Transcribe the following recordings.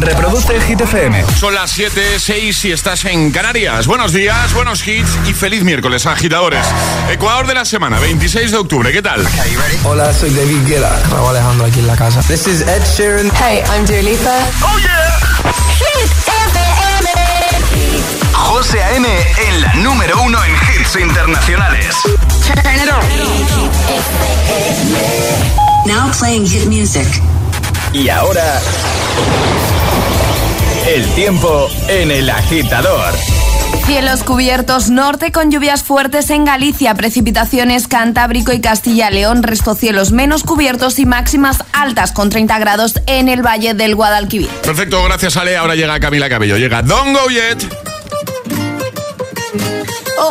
Reproduce Hit FM. Son las 7, 6 y estás en Canarias. Buenos días, buenos hits y feliz miércoles, agitadores. Ecuador de la semana, 26 de octubre, ¿qué tal? Hola, soy David Guetta. Raúl Alejandro aquí en la casa. This is Ed Sheeran. Hey, I'm Dua Lipa. ¡Oh, yeah! Hit FM. José A.M. en la número uno en hits internacionales. Turn it on. Now playing hit music. Y ahora... El tiempo en el agitador. Cielos cubiertos norte con lluvias fuertes en Galicia, precipitaciones Cantábrico y Castilla-León, resto cielos menos cubiertos y máximas altas con 30 grados en el Valle del Guadalquivir. Perfecto, gracias Ale. Ahora llega Camila Cabello. Llega Don't Go Yet. Oh,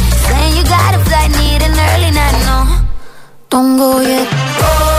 Saying you got a flight, need an early night, no. Don't go yet. Go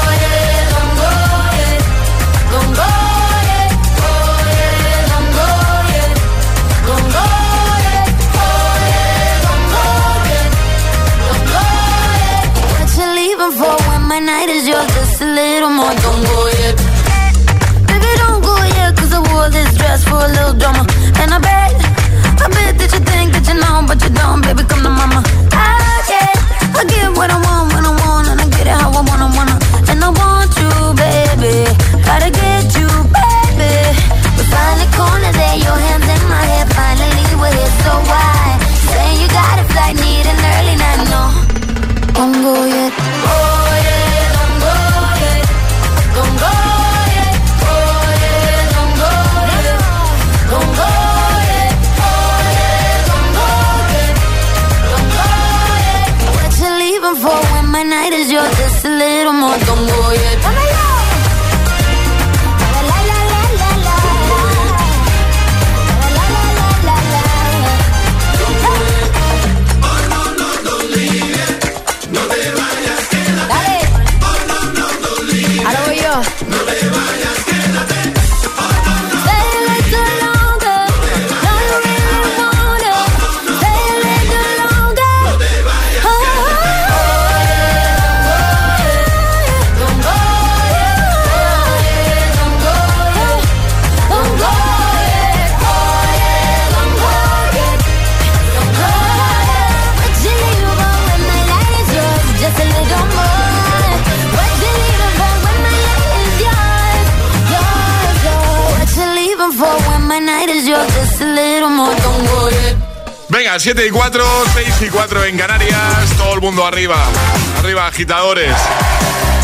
agitadores.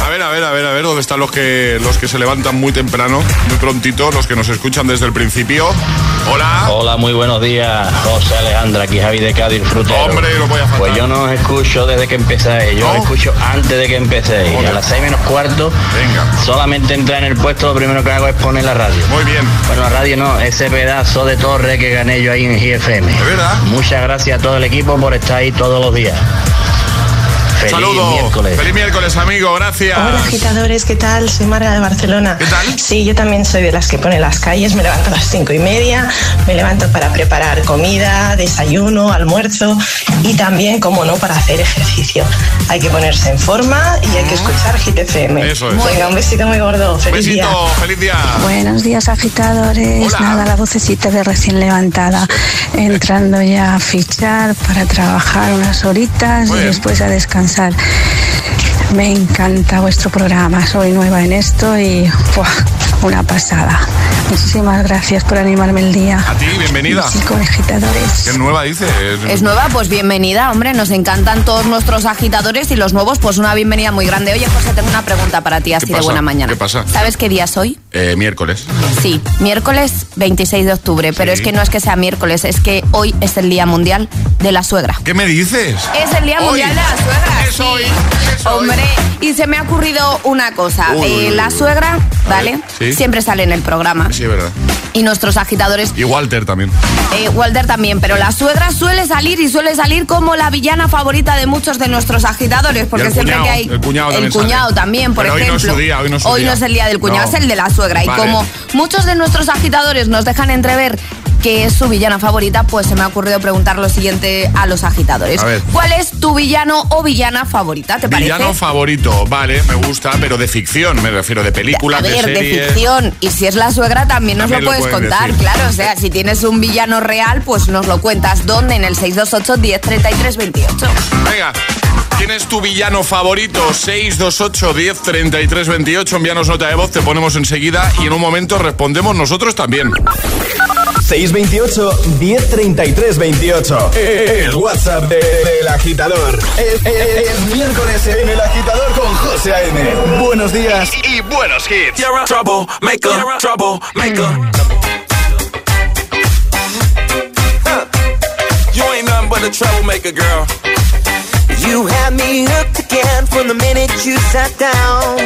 A ver, a ver, a ver, a ver, ¿dónde están los que, los que se levantan muy temprano, muy prontito, los que nos escuchan desde el principio? Hola. Hola, muy buenos días, José Alejandra, aquí Javi de Cádiz Frutero. Hombre, no voy a faltar. Pues yo no os escucho desde que empecéis, yo ¿No? os escucho antes de que empecéis. A las seis menos cuarto, Venga. solamente entrar en el puesto, lo primero que hago es poner la radio. Muy bien. Bueno, la radio no, ese pedazo de torre que gané yo ahí en GFM. ¿De verdad? Muchas gracias a todo el equipo por estar ahí todos los días. Feliz Saludos. miércoles. Feliz miércoles, amigo. Gracias. Hola agitadores, ¿qué tal? Soy Marga de Barcelona. ¿Qué tal? Sí, yo también soy de las que pone las calles, me levanto a las cinco y media, me levanto para preparar comida, desayuno, almuerzo y también, como no, para hacer ejercicio. Hay que ponerse en forma y hay que escuchar Hit FM. Eso es. Venga, un besito muy gordo, feliz día. Besito, feliz día. Buenos días agitadores, Hola. nada, la vocecita de recién levantada, entrando ya a fichar para trabajar unas horitas Muy y bien. después a descansar. Me encanta vuestro programa, soy nueva en esto y. una pasada. Muchísimas gracias por animarme el día. A ti, bienvenida. Sí, con agitadores. ¿Qué nueva dice? Es nueva, pues bienvenida, hombre. Nos encantan todos nuestros agitadores y los nuevos, pues una bienvenida muy grande. Oye, José, tengo una pregunta para ti así de buena mañana. ¿Qué pasa? ¿Sabes qué día es hoy? Eh, miércoles. Sí, miércoles 26 de octubre, pero es que no es que sea miércoles, es que hoy es el Día Mundial de la Suegra. ¿Qué me dices? Es el Día Hoy. Mundial de la Suegra. Es sí. hoy, es hoy. Hombre, y se me ha ocurrido una cosa. Uy, Eh, uy, la suegra, ¿vale? sí. Siempre sale en el programa. Sí, es verdad. Y nuestros agitadores, Y Walter también. eh, Walter también, pero la suegra suele salir y suele salir como la villana favorita de muchos de nuestros agitadores, porque el siempre cuñado, que hay el cuñado también cuñado sale. también, por Pero hoy no es ejemplo. su día, hoy no es su día. es el día del cuñado, No. es el de la suegra. Vale. Y como muchos de nuestros agitadores nos dejan entrever que es su villana favorita, pues se me ha ocurrido preguntar lo siguiente a los agitadores. A ver. ¿Cuál es tu villano o villana favorita? ¿Te parece? Villano favorito, vale, me gusta, pero de ficción, me refiero, de película, a ver, de de, ficción. Y si es la suegra, también nos También lo puedes contar, decir. claro. O sea, si tienes un villano real, pues nos lo cuentas. ¿Dónde? En el 628 1033 28. Venga, ¿quién es tu villano favorito? 628 10 33 28. Envíanos nota de voz, te ponemos enseguida y en un momento respondemos nosotros también. 628 1033 28. El WhatsApp de- del agitador. Es, es- es miércoles en el agitador con José A.M. Buenos días. Y buenos hits. trouble maker, trouble maker. You ain't nothing but a troublemaker, girl. You had me hooked again from the minute you sat down.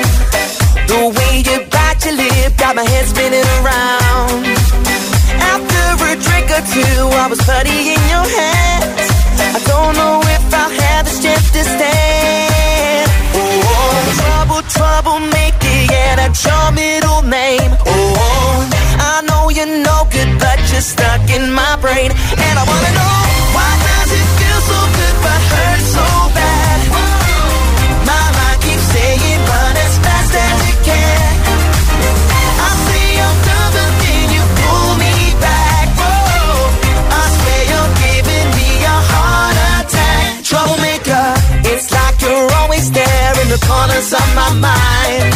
The way you bite your lip got my head spinning around. After a drink or two, I was putty in your hands. I don't know if I'll have the strength to stand. Oh, trouble, trouble, make it, yeah, that's your middle name. Oh, I know you're no good, but you're stuck in my brain. And I wanna know, why so good but so bad? Keeps saying, run as fast as you can. I say I'm done, but then you pull me back. I swear you're giving me a heart attack. Troublemaker, it's like you're always there in the corners of my mind.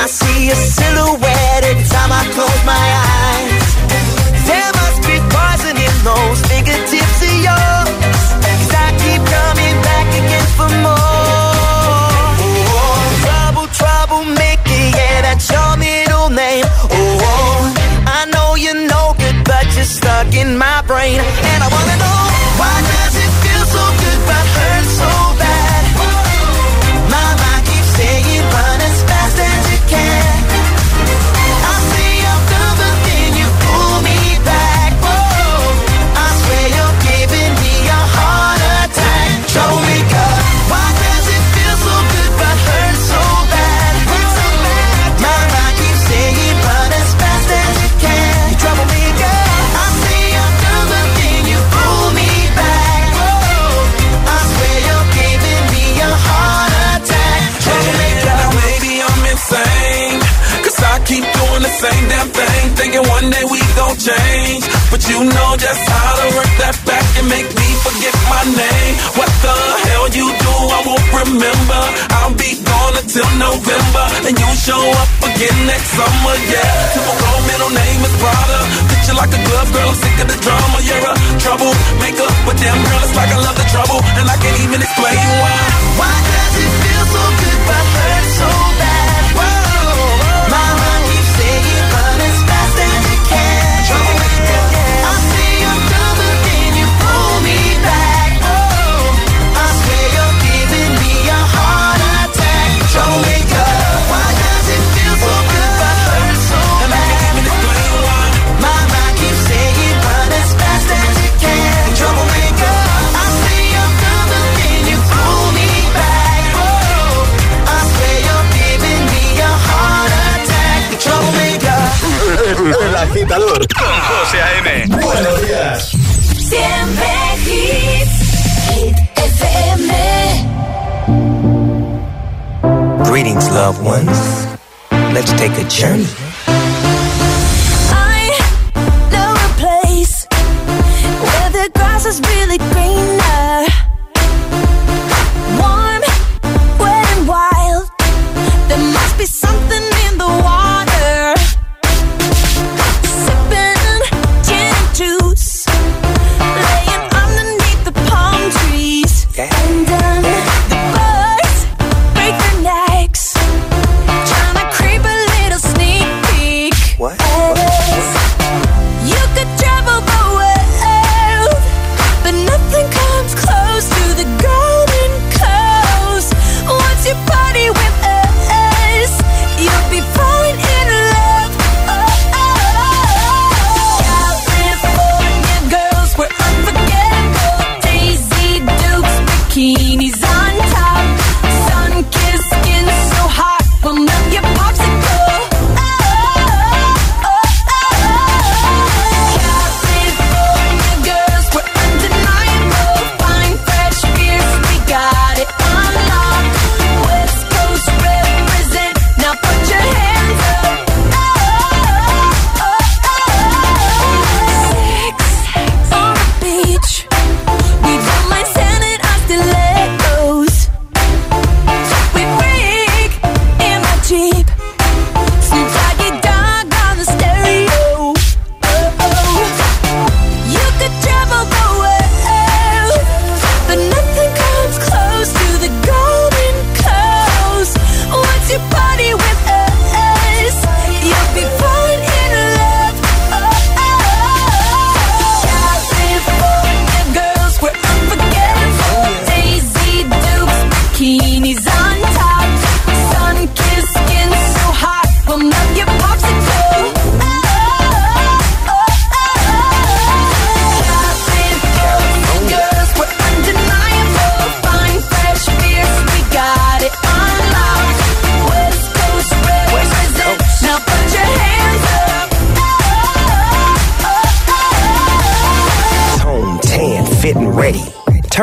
I see a silhouette every time I close my eyes. Stuck in my brain. And I wanna know, grass is really greener.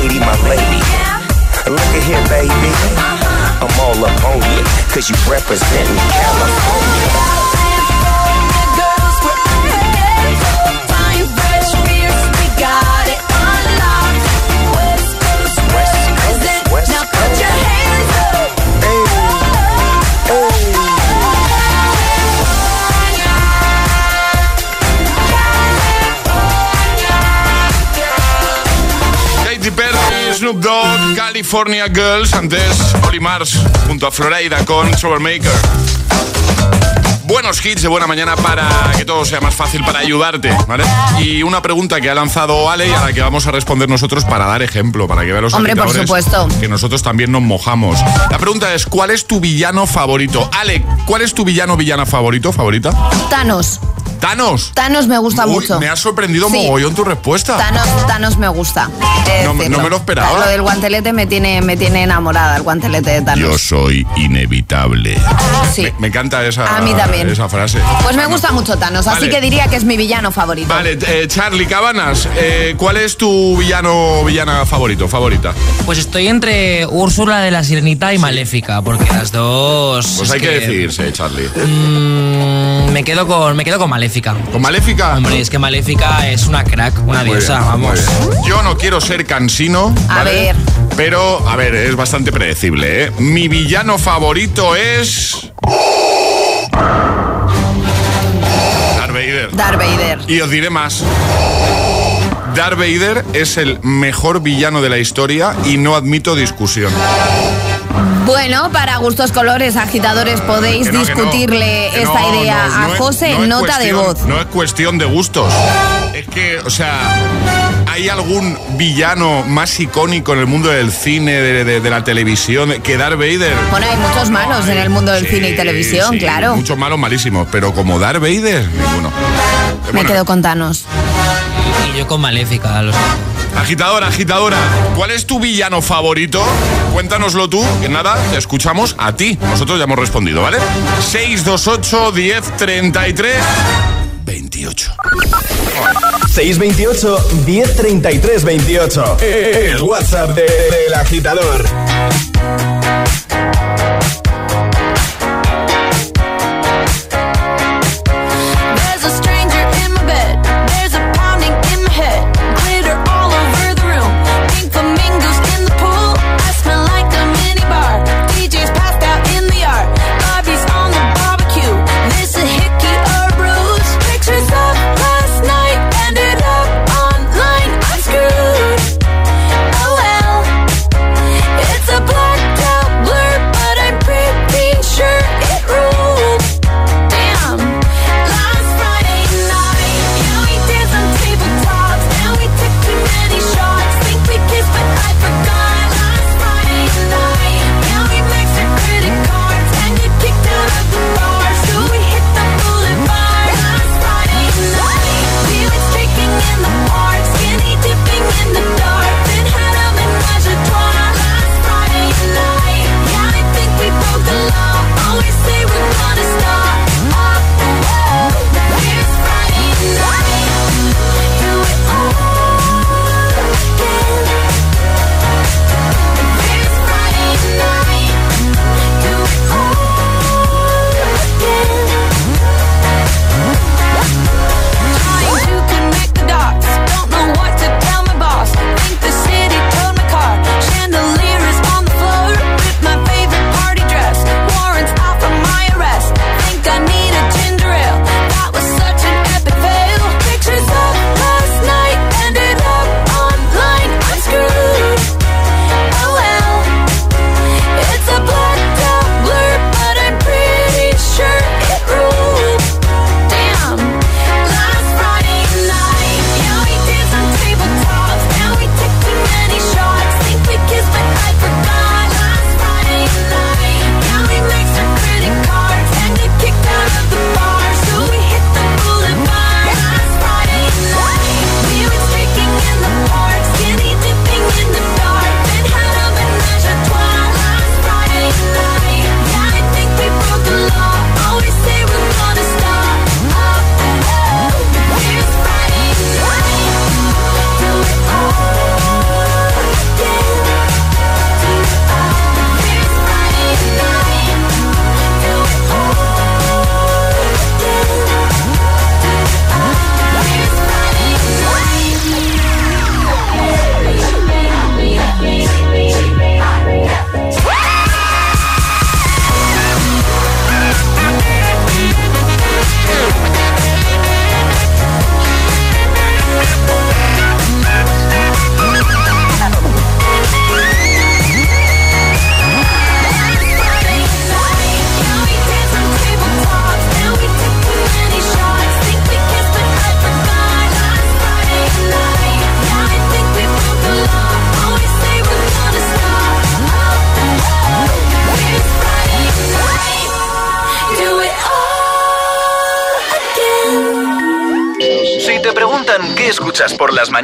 Katie, my lady. Look at here, baby. I'm all up on you, cause you representing California. Snoop Dogg, California Girls, antes Oli Mars junto a Florida con Troublemaker. Buenos hits de buena mañana para que todo sea más fácil para ayudarte, ¿vale? Y una pregunta que ha lanzado Ale y a la que vamos a responder nosotros para dar ejemplo, para que vean los Hombre, por supuesto. que nosotros también nos mojamos. La pregunta es, ¿cuál es tu villano favorito? Ale, ¿cuál es tu villano villana favorito, favorita? Thanos. Thanos. Thanos me gusta Uy, mucho. Me ha sorprendido Sí. mogollón tu respuesta. Thanos, Thanos me gusta. No- me lo esperaba. Lo del guantelete me tiene, me tiene enamorada, el guantelete de Thanos. Yo soy inevitable. Sí. Me, me encanta esa, A mí también. esa frase. Pues me gusta mucho Thanos, así que diría que es mi villano favorito. Vale, eh, Charlie Cabanas, eh, ¿cuál es tu villano villana favorito, favorita? Pues estoy entre Úrsula de la Sirenita y Maléfica, porque las dos. Pues es hay que, decirse, Charlie. Mm, me quedo con me quedo con Maléfica. ¿Con Maléfica? Hombre, es que Maléfica es una crack, una Muy diosa, bien, vamos. Yo no quiero ser cansino. A ¿vale? ver. Pero, a ver, es bastante predecible, ¿eh? Mi villano favorito es. Darth Vader. Darth Vader. Y os diré más. Darth Vader es el mejor villano de la historia y no admito discusión. Bueno, para gustos colores, agitadores, podéis no, no, discutirle esta no, idea a José en nota de voz. No es cuestión de gustos. Es que, o sea, ¿hay algún villano más icónico en el mundo del cine, de, de- de la televisión, que Darth Vader? Bueno, hay muchos malos en el mundo del Sí, cine y televisión, sí, claro. Muchos malos malísimos, pero como Darth Vader, ninguno. Me Bueno, quedo con Thanos. Y yo con Maléfica, lo. Agitadora, agitadora, ¿cuál es tu villano favorito? Cuéntanoslo tú, que nada, te escuchamos a ti. Nosotros ya hemos respondido, ¿vale? 628 10 33 28. 628 1033 28. El WhatsApp de- del agitador.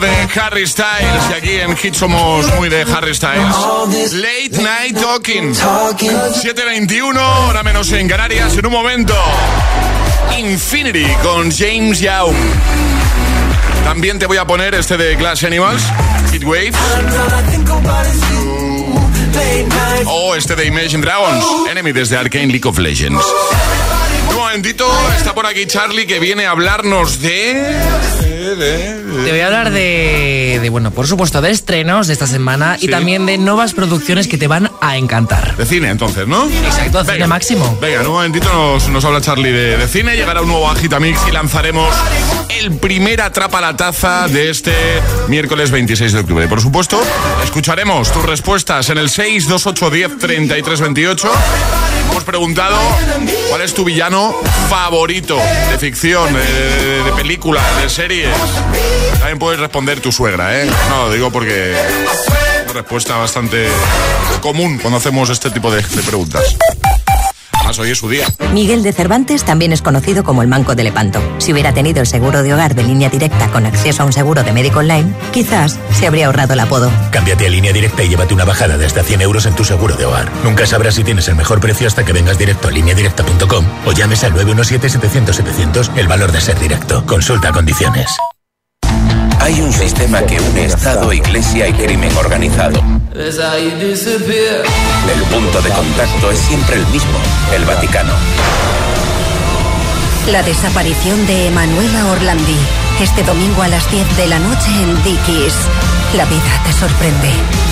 de Harry Styles y aquí en Hit somos muy de Harry Styles. Late Night Talking. 7.21, hora menos en Canarias. En un momento, Infinity con James Young. También te voy a poner este de Glass Animals, Waves. O este de Imagine Dragons, Enemy desde Arcane League of Legends. Un momentito, está por aquí Charlie que viene a hablarnos de... Te voy a hablar de, de, bueno, por supuesto, de estrenos de esta semana y también de nuevas producciones que te van a encantar. De cine, entonces, ¿no? Exacto, cine máximo. Venga, en un momentito nos, nos habla Charlie de, cine. Llegará un nuevo Agitamix y lanzaremos el primer Atrapa la Taza de este miércoles 26 de octubre. Por supuesto, escucharemos tus respuestas en el 628 10 33 28. Hemos preguntado cuál es tu villano favorito de ficción, de, de- de película, de series. También puedes responder tu suegra, ¿eh? No, lo digo porque es una respuesta bastante común cuando hacemos este tipo de, de preguntas. Además, hoy es su día. Miguel de Cervantes también es conocido como el Manco de Lepanto. Si hubiera tenido el seguro de hogar de línea directa con acceso a un seguro de médico online, quizás se habría ahorrado el apodo. Cámbiate a línea directa y llévate una bajada de hasta 100 euros en tu seguro de hogar. Nunca sabrás si tienes el mejor precio hasta que vengas directo a lineadirecta.com o llames al 917-700-700 el valor de ser directo. Consulta condiciones. Hay un sistema que une Estado, Iglesia y crimen organizado. El punto de contacto es siempre el mismo, el Vaticano. La desaparición de Emanuela Orlandi. Este domingo a las 10 de la noche en Dickies. La vida te sorprende.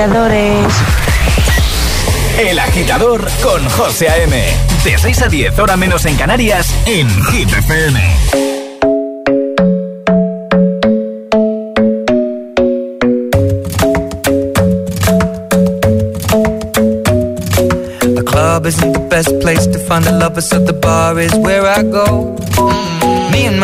agitadores. El agitador con José A.M. De 6 a 10, hora menos en Canarias, en Hit FM. The club isn't the best place to find a lover, so the bar is where I go.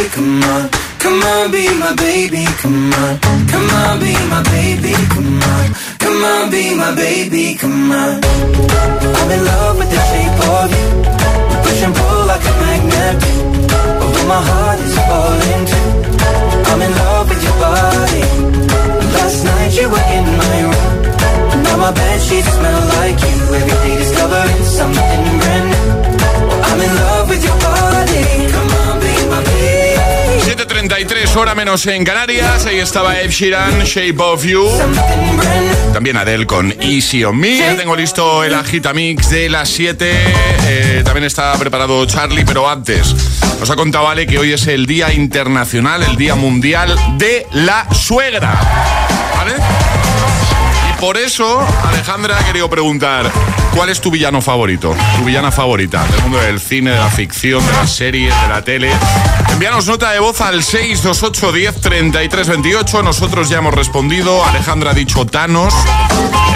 baby, come on. Come on, be my baby, come on. Come on, be my baby, come on. Come on, be my baby, come on. I'm in love with the shape of you. We push and pull like a magnet. Although my heart is falling too. I'm in love with your body. Last night you were in my room. Now my bed sheets smell like you. Every day discovering something brand new. I'm in love 7.33 hora menos en Canarias. Ahí estaba Ed Sheeran, Shape of You. También Adele con Easy on Me. Ya tengo listo el Agitamix de las 7. Eh, también está preparado Charlie, pero antes nos ha contado Ale que hoy es el Día Internacional, el Día Mundial de la Suegra. ¿Vale? Y por eso Alejandra ha querido preguntar, ¿cuál es tu villano favorito? Tu villana favorita del mundo del cine, de la ficción, de las series, de la tele. Envíanos nota de voz al 628 10 33 28. Nosotros ya hemos respondido. Alejandra ha dicho Thanos.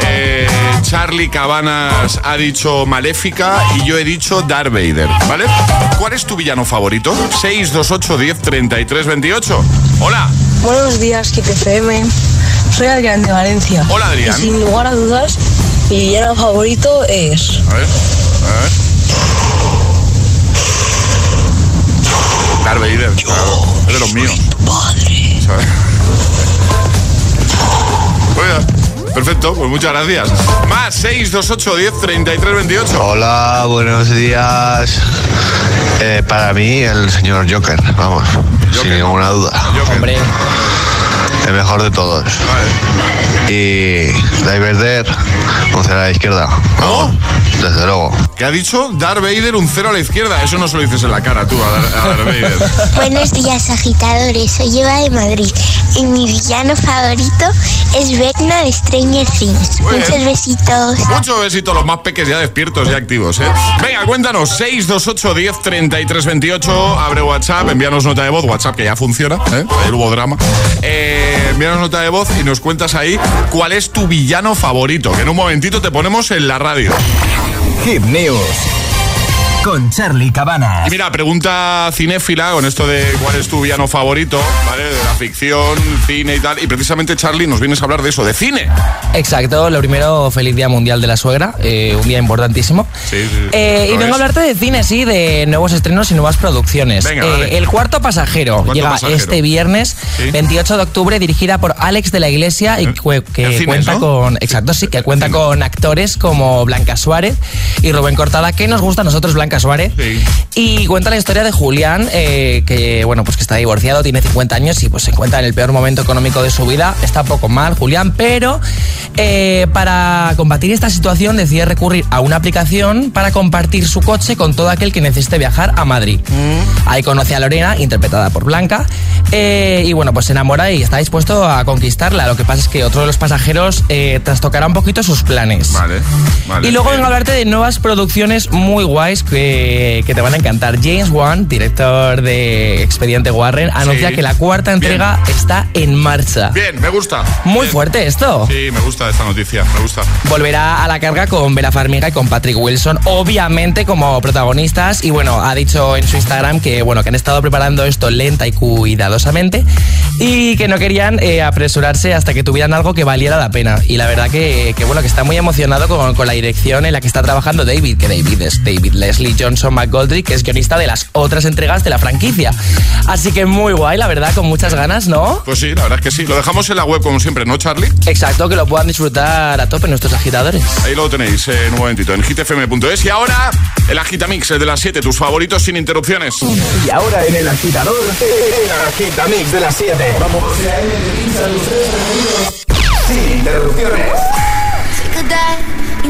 Eh, Charlie Cabanas ha dicho Maléfica. Y yo he dicho Darth Vader. ¿Vale? ¿Cuál es tu villano favorito? 628 10 33 28. Hola. Buenos días, KTFM. Soy Adrián de Valencia. Hola, Adrián. Y sin lugar a dudas, mi villano favorito es. A ver. A ver. Darth Vader. claro, es de los míos. ¿Sabes? Oiga, Perfecto, pues muchas gracias. Más 628 10 33 28. Hola, buenos días. Eh, para mí, el señor Joker, vamos, sin ninguna duda. Hombre. El mejor de todos. Y Diverder, un cero a la izquierda. Vamos, desde luego. ¿Qué ha dicho? Darth Vader un cero a la izquierda. Eso no se lo dices en la cara tú a Dar- a Darth Vader. Buenos días, agitadores. Soy Eva de Madrid y mi villano favorito es Vecna de Stranger Things. Muy bien. Muchos besitos. Muchos besitos, los más peques ya despiertos y activos, ¿eh? Venga, cuéntanos, 628 10 33 28, abre WhatsApp, envíanos nota de voz, WhatsApp que ya funciona, ¿eh? Ayer hubo drama. Eh, envíanos nota de voz y nos cuentas ahí cuál es tu villano favorito, que en un momentito te ponemos en la radio. Hit News con Charlie Cabanas. Y mira, pregunta cinéfila con esto de cuál es tu villano favorito, ¿vale? De la ficción, cine y tal. Y precisamente, Charlie, nos vienes a hablar de eso, de cine. Exacto, lo primero, feliz Día Mundial de la Suegra, eh, un día importantísimo. Sí, sí. Eh, y vengo a hablarte de cine, sí, de nuevos estrenos y nuevas producciones. Venga, Eh. El cuarto pasajero Cuarto llega pasajero. este viernes, Sí. 28 de octubre, dirigida por Alex de la Iglesia y que, que cuenta ¿no? con, exacto, sí, que cuenta con actores como Blanca Suárez y Rubén Cortada, que nos gusta a nosotros Blanca Suárez. Y cuenta la historia de Julián, eh, que bueno, pues que está divorciado, tiene 50 años y pues se encuentra en el peor momento económico de su vida. Está poco mal, Julián, pero eh, para combatir esta situación decide recurrir a una aplicación para compartir su coche con todo aquel que necesite viajar a Madrid. Ahí conoce a Lorena, interpretada por Blanca, eh, y bueno, pues se enamora y está dispuesto a conquistarla. Lo que pasa es que otro de los pasajeros eh, trastocará un poquito sus planes. Vale, vale. Y luego vengo a hablarte de nuevas producciones muy guays que, que te van a encantar. James Wan, director de Expediente Warren, anuncia Sí. que la cuarta entrega está en marcha. Bien, me gusta. Muy Bien. fuerte esto. Sí, me gusta esta noticia, me gusta. Volverá a la carga con Bella Farmiga y con Patrick Wilson, obviamente como protagonistas. Y bueno, ha dicho en su Instagram que bueno, que han estado preparando esto lenta y cuidadosamente y que no querían eh, apresurarse hasta que tuvieran algo que valiera la pena. Y la verdad que, que, bueno, que está muy emocionado con, con la dirección en la que está trabajando David, que David es David Leslie Johnson McGoldrick, que es guionista de las otras entregas de la franquicia. Así que muy guay, la verdad, con muchas ganas, ¿no? Pues sí, la verdad es que sí. Lo dejamos en la web como siempre, ¿no, Charlie? Exacto, que lo puedan disfrutar a tope nuestros agitadores. Ahí lo tenéis eh, en un momentito, en hitfm.es. Y ahora, el Agitamix el de las 7, tus favoritos sin interrupciones. Y ahora en el agitador, el agitamix de las 7. Vamos. Sin interrupciones.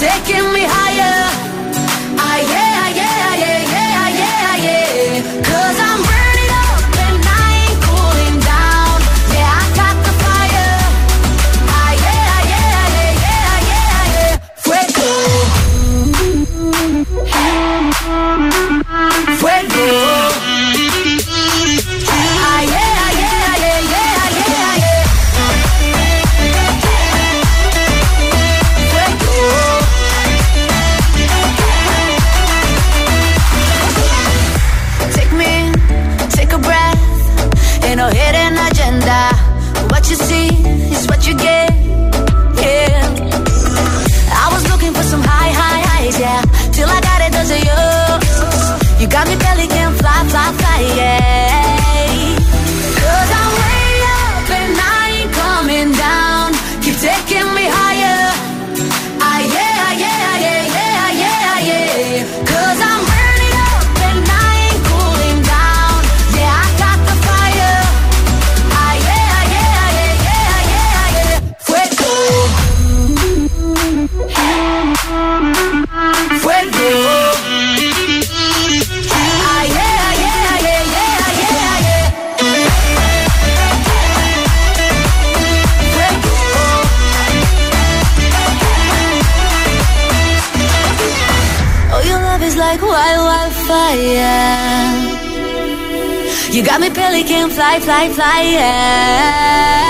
Take it pelican, fly, fly, fly, yeah.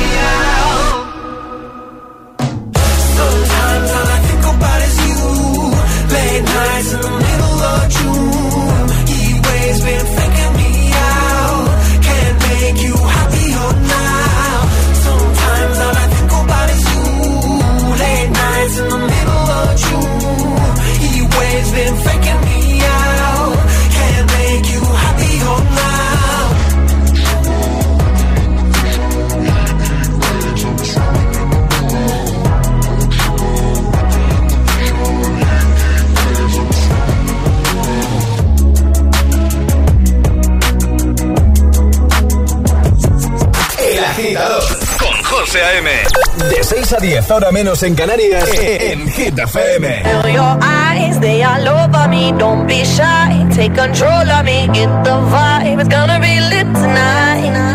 6 a 10, ahora menos en Canarias, eh, eh, en Hit FM. your eyes, they all over me. Don't be shy, take control of me. Get the vibe, it's gonna be lit tonight.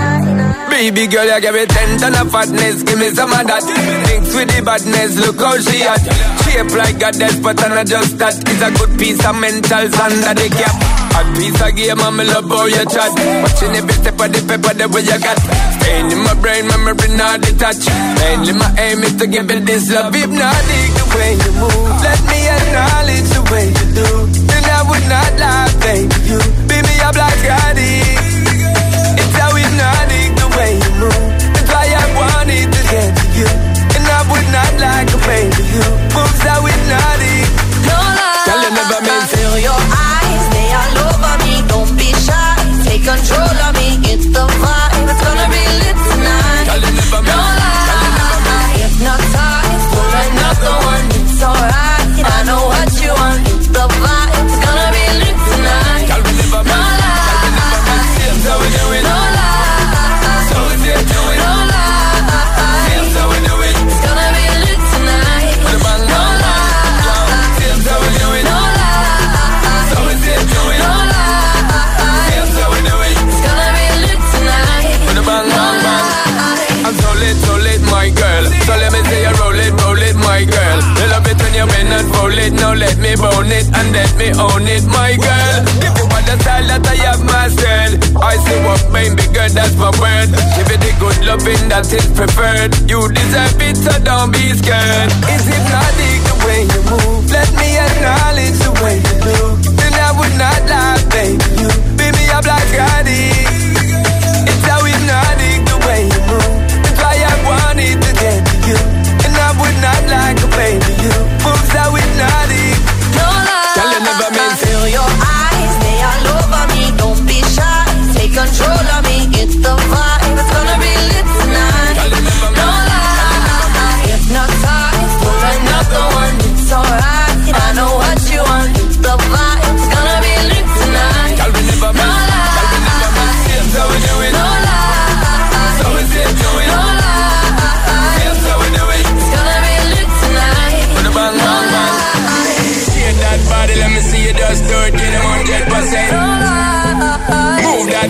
Baby girl, you give me ten ton of fatness, give me some of that. Mixed with the badness, look how she at. Shape like a death, but I'm not just that. It's a good piece of mental sand that they cap. A piece of game, mama, love how you chat. Watching every step of the paper, the way you got. Staying in my brain, memory not detached. Mainly my aim is to give it this love. If not, the way you move. Let me acknowledge the way you do. Then I would not lie, baby. You beat me up like I did.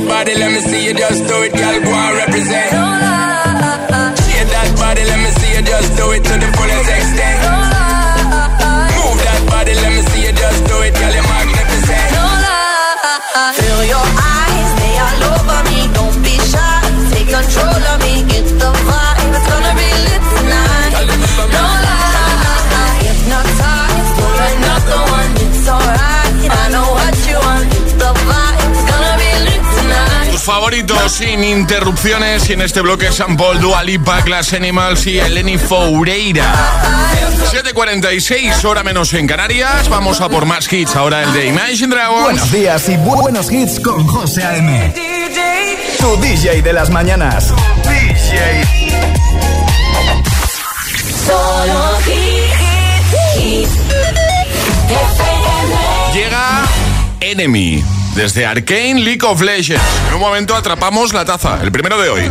Body, let me see you just do it, girl. Go and represent. Shake that body, let me see you just do it to the fullest extent. Sin interrupciones y en este bloque San Paul, Dua Lipa, Glass Animals y Eleni Foureira. 7.46, hora menos en Canarias. Vamos a por más hits. Ahora el de Imagine Dragons. Buenos días y bu- buenos hits con José A.M. Tu DJ de las mañanas. DJ. Solo. Llega Enemy. Desde Arcane League of Legends. En un momento atrapamos la taza, el primero de hoy. I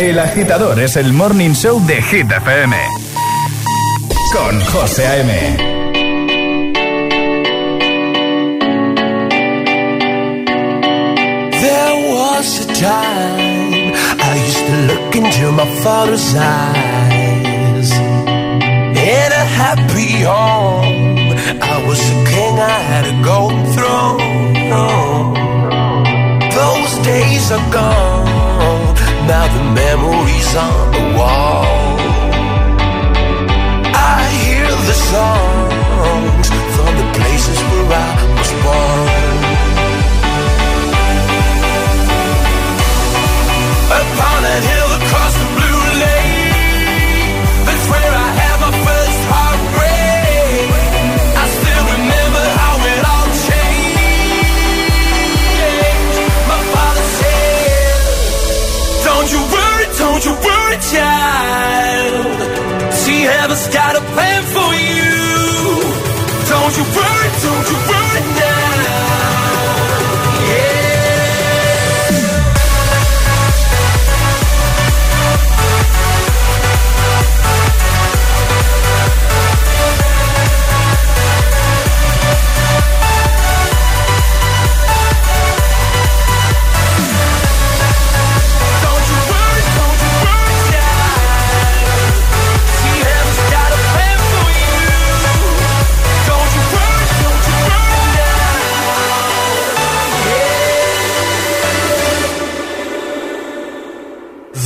El agitador es el morning show de Hit FM. Con José A.M. There was a time I used to look into my father's eyes. In a happy home, I was a king, I had a golden throne. Those days are gone, now the memories on the wall. I hear the songs from the places where I was born. Upon a hill don't you worry, child. See, heaven's got a plan for you. Don't you worry,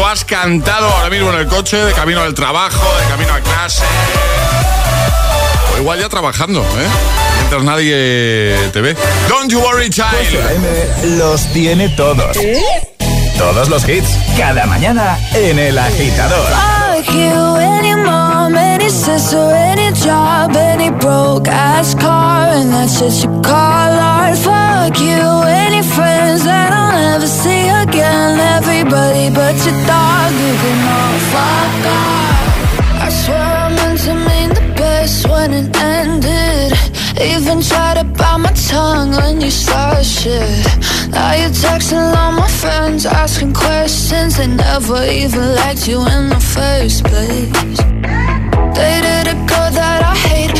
lo has cantado ahora mismo en el coche, de camino al trabajo, de camino a clase. O igual ya trabajando, ¿eh? Mientras nadie te ve. Don't you worry, child. A.M. los tiene todos. Todos los hits, cada mañana en El Agitador. Fuck you, any mom, any sister, any job, any broke ass car, and that's shit you call art. Fuck you, Everybody but your dog, you can all fuck off. I swear I meant to mean the best when it ended. Even tried to bite my tongue when you started shit. Now you're texting all my friends, asking questions. They never even liked you in the first place. Dated a girl that I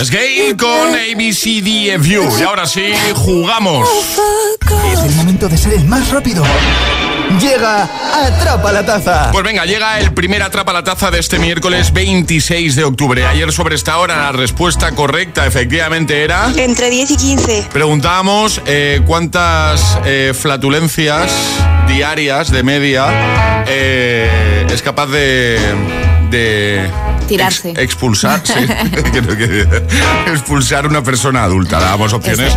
Es Gay con ABCDFU. Y ahora sí, jugamos. Es el momento de ser el más rápido. Llega Atrapa la Taza. Pues venga, llega el primer Atrapa la Taza de este miércoles 26 de octubre. Ayer sobre esta hora la respuesta correcta efectivamente era... Entre 10 y 15. Preguntábamos eh, cuántas eh, flatulencias diarias de media eh, es capaz de, de Tirarse. ex- expulsar, sí. Expulsar una persona adulta. Dábamos opciones,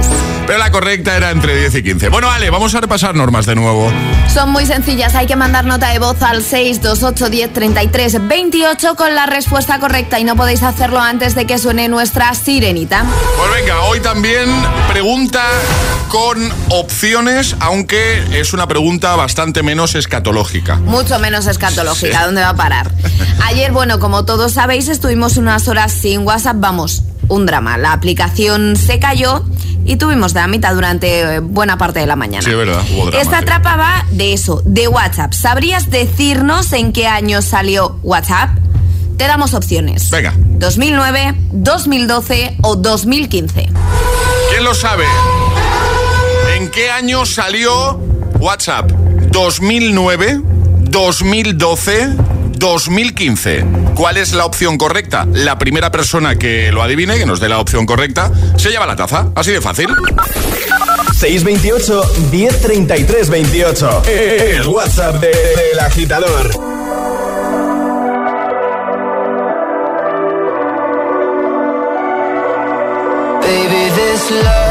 pero la correcta era entre 10 y 15. Bueno, Ale, vamos a repasar normas de nuevo. Son muy sencillas, hay que mandar nota de voz al 628 10 33 28 con la respuesta correcta y no podéis hacerlo antes de que suene nuestra sirenita. Pues venga, hoy también pregunta con opciones, aunque es una pregunta bastante menos escatológica. Mucho menos escatológica, Sí. ¿dónde va a parar? Ayer, bueno, como todos sabéis, estuvimos unas horas sin WhatsApp, vamos, un drama. La aplicación se cayó y tuvimos dinamita durante eh, buena parte de la mañana. Sí, es verdad, hubo drama. Esta sí. trapa va de eso, de WhatsApp. ¿Sabrías decirnos en qué año salió WhatsApp? Te damos opciones. Venga. 2009, 2012 o 2015. ¿Quién lo sabe? ¿En qué año salió WhatsApp? ¿2009, 2012, 2015? ¿Cuál es la opción correcta? La primera persona que lo adivine, que nos dé la opción correcta, se lleva la taza. Así de fácil. 628 1033 28. El WhatsApp de- del agitador. Baby, this love,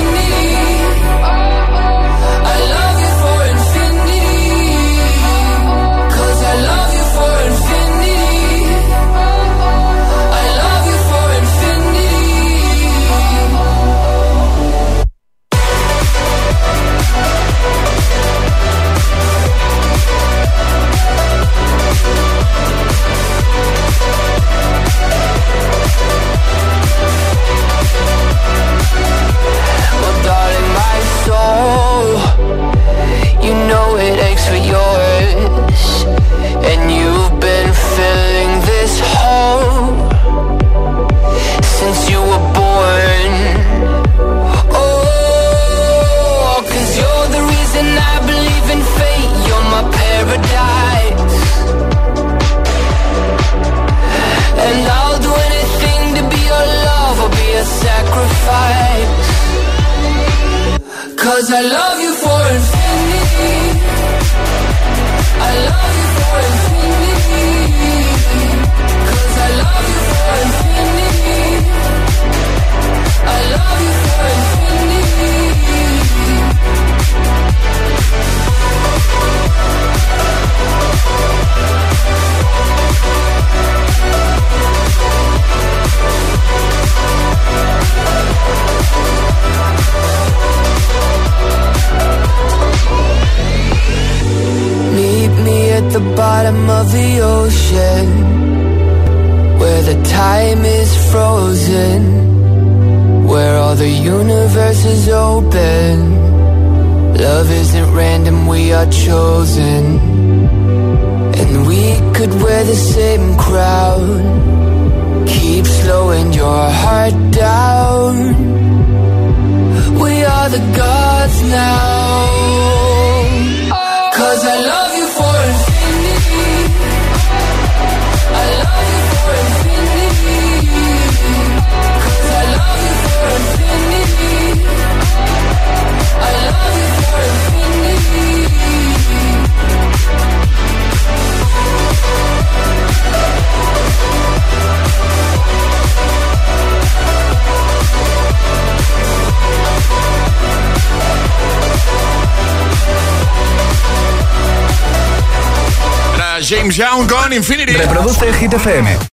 for your Reproduce Hit FM.